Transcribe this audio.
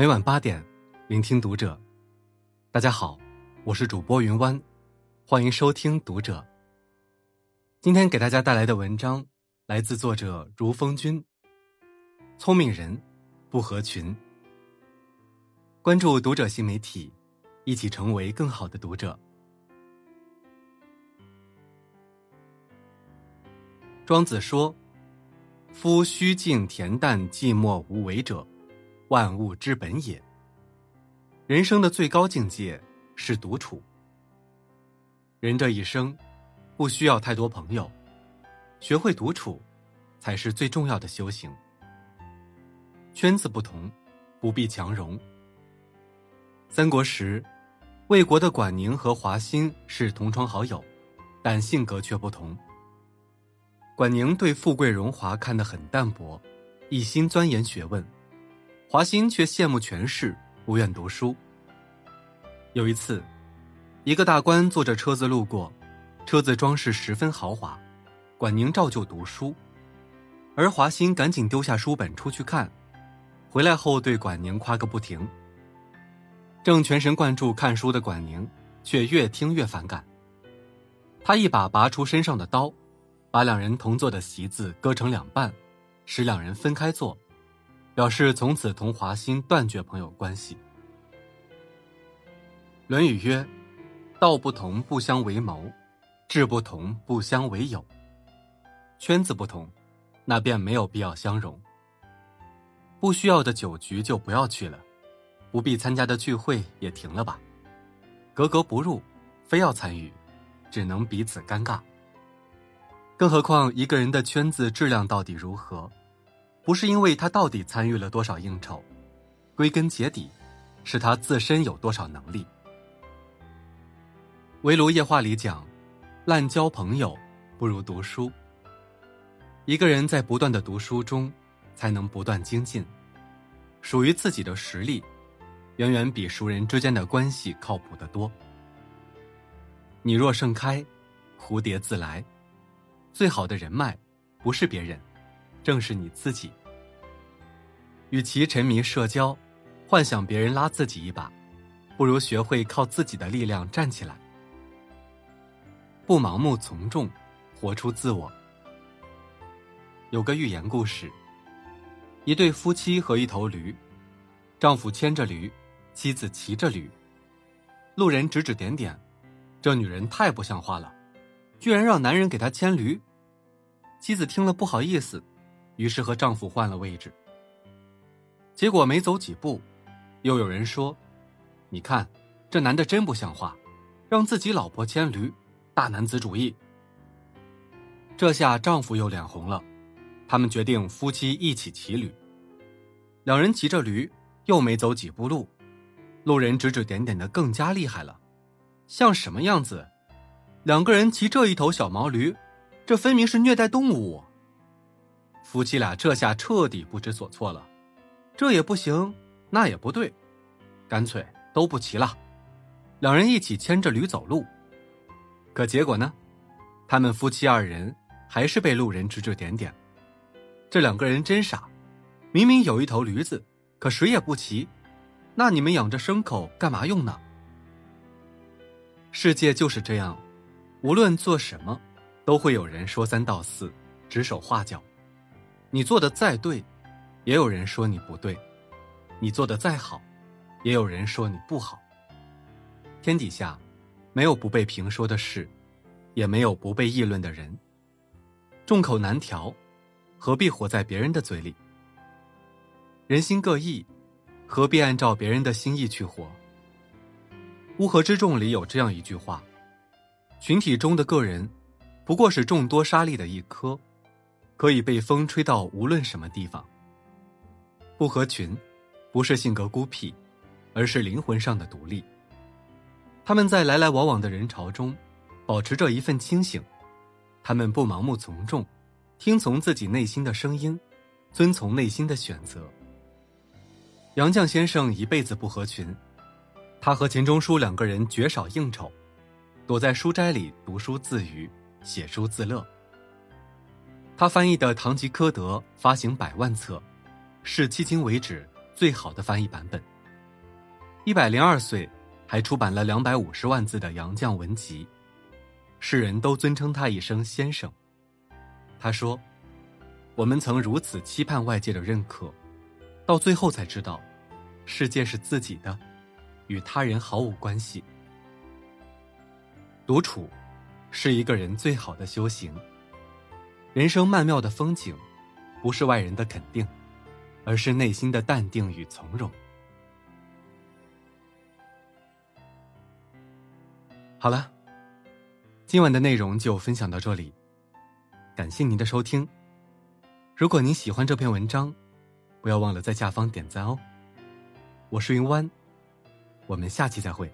每晚八点，聆听读者。大家好，我是主播云湾，欢迎收听读者。今天给大家带来的文章来自作者如风君。聪明人不合群。关注读者新媒体，一起成为更好的读者。庄子说：“夫虚静恬淡、寂寞无为者，万物之本也。”人生的最高境界是独处。人这一生不需要太多朋友，学会独处才是最重要的修行。圈子不同，不必强融。三国时，魏国的管宁和华歆是同窗好友，但性格却不同。管宁对富贵荣华看得很淡薄，一心钻研学问；华歆却羡慕权势，不愿读书。有一次，一个大官坐着车子路过，车子装饰十分豪华，管宁照旧读书，而华歆赶紧丢下书本出去看，回来后对管宁夸个不停。正全神贯注看书的管宁，却越听越反感。他一把拔出身上的刀。把两人同坐的席子割成两半，使两人分开坐，表示从此同华歆断绝朋友关系。《论语》曰：“道不同不相为谋，志不同不相为友。”圈子不同，那便没有必要相容。不需要的酒局就不要去了，不必参加的聚会也停了吧。格格不入，非要参与，只能彼此尴尬。更何况，一个人的圈子质量到底如何，不是因为他到底参与了多少应酬，归根结底，是他自身有多少能力。围炉夜话里讲，滥交朋友不如读书。一个人在不断的读书中，才能不断精进，属于自己的实力，远远比熟人之间的关系靠谱得多。你若盛开，蝴蝶自来。最好的人脉，不是别人，正是你自己。与其沉迷社交，幻想别人拉自己一把，不如学会靠自己的力量站起来。不盲目从众，活出自我。有个寓言故事：一对夫妻和一头驴，丈夫牵着驴，妻子骑着驴。路人指指点点，这女人太不像话了。居然让男人给她牵驴，妻子听了不好意思，于是和丈夫换了位置。结果没走几步，又有人说：“你看，这男的真不像话，让自己老婆牵驴，大男子主义。”这下丈夫又脸红了，他们决定夫妻一起骑驴。两人骑着驴，又没走几步路，路人指指点点的更加厉害了，像什么样子？两个人骑这一头小毛驴，这分明是虐待动物。夫妻俩这下彻底不知所措了，这也不行，那也不对，干脆都不骑了。两人一起牵着驴走路，可结果呢？他们夫妻二人还是被路人指指点点。这两个人真傻，明明有一头驴子，可谁也不骑，那你们养着牲口干嘛用呢？世界就是这样。无论做什么，都会有人说三道四，指手画脚。你做的再对，也有人说你不对；你做的再好，也有人说你不好。天底下，没有不被评说的事，也没有不被议论的人。众口难调，何必活在别人的嘴里？人心各异，何必按照别人的心意去活？乌合之众里有这样一句话。群体中的个人，不过是众多沙粒的一颗，可以被风吹到无论什么地方。不合群，不是性格孤僻，而是灵魂上的独立。他们在来来往往的人潮中，保持着一份清醒。他们不盲目从众，听从自己内心的声音，遵从内心的选择。杨绛先生一辈子不合群，他和钱钟书两个人绝少应酬。躲在书斋里读书自娱，写书自乐。他翻译的《堂吉诃德》发行百万册，是迄今为止最好的翻译版本。一百零二岁，还出版了两百五十万字的杨绛文集，世人都尊称他一声先生。他说：“我们曾如此期盼外界的认可，到最后才知道，世界是自己的，与他人毫无关系。独处，是一个人最好的修行。人生曼妙的风景，不是外人的肯定，而是内心的淡定与从容。”好了，今晚的内容就分享到这里，感谢您的收听。如果您喜欢这篇文章，不要忘了在下方点赞哦。我是云湾，我们下期再会。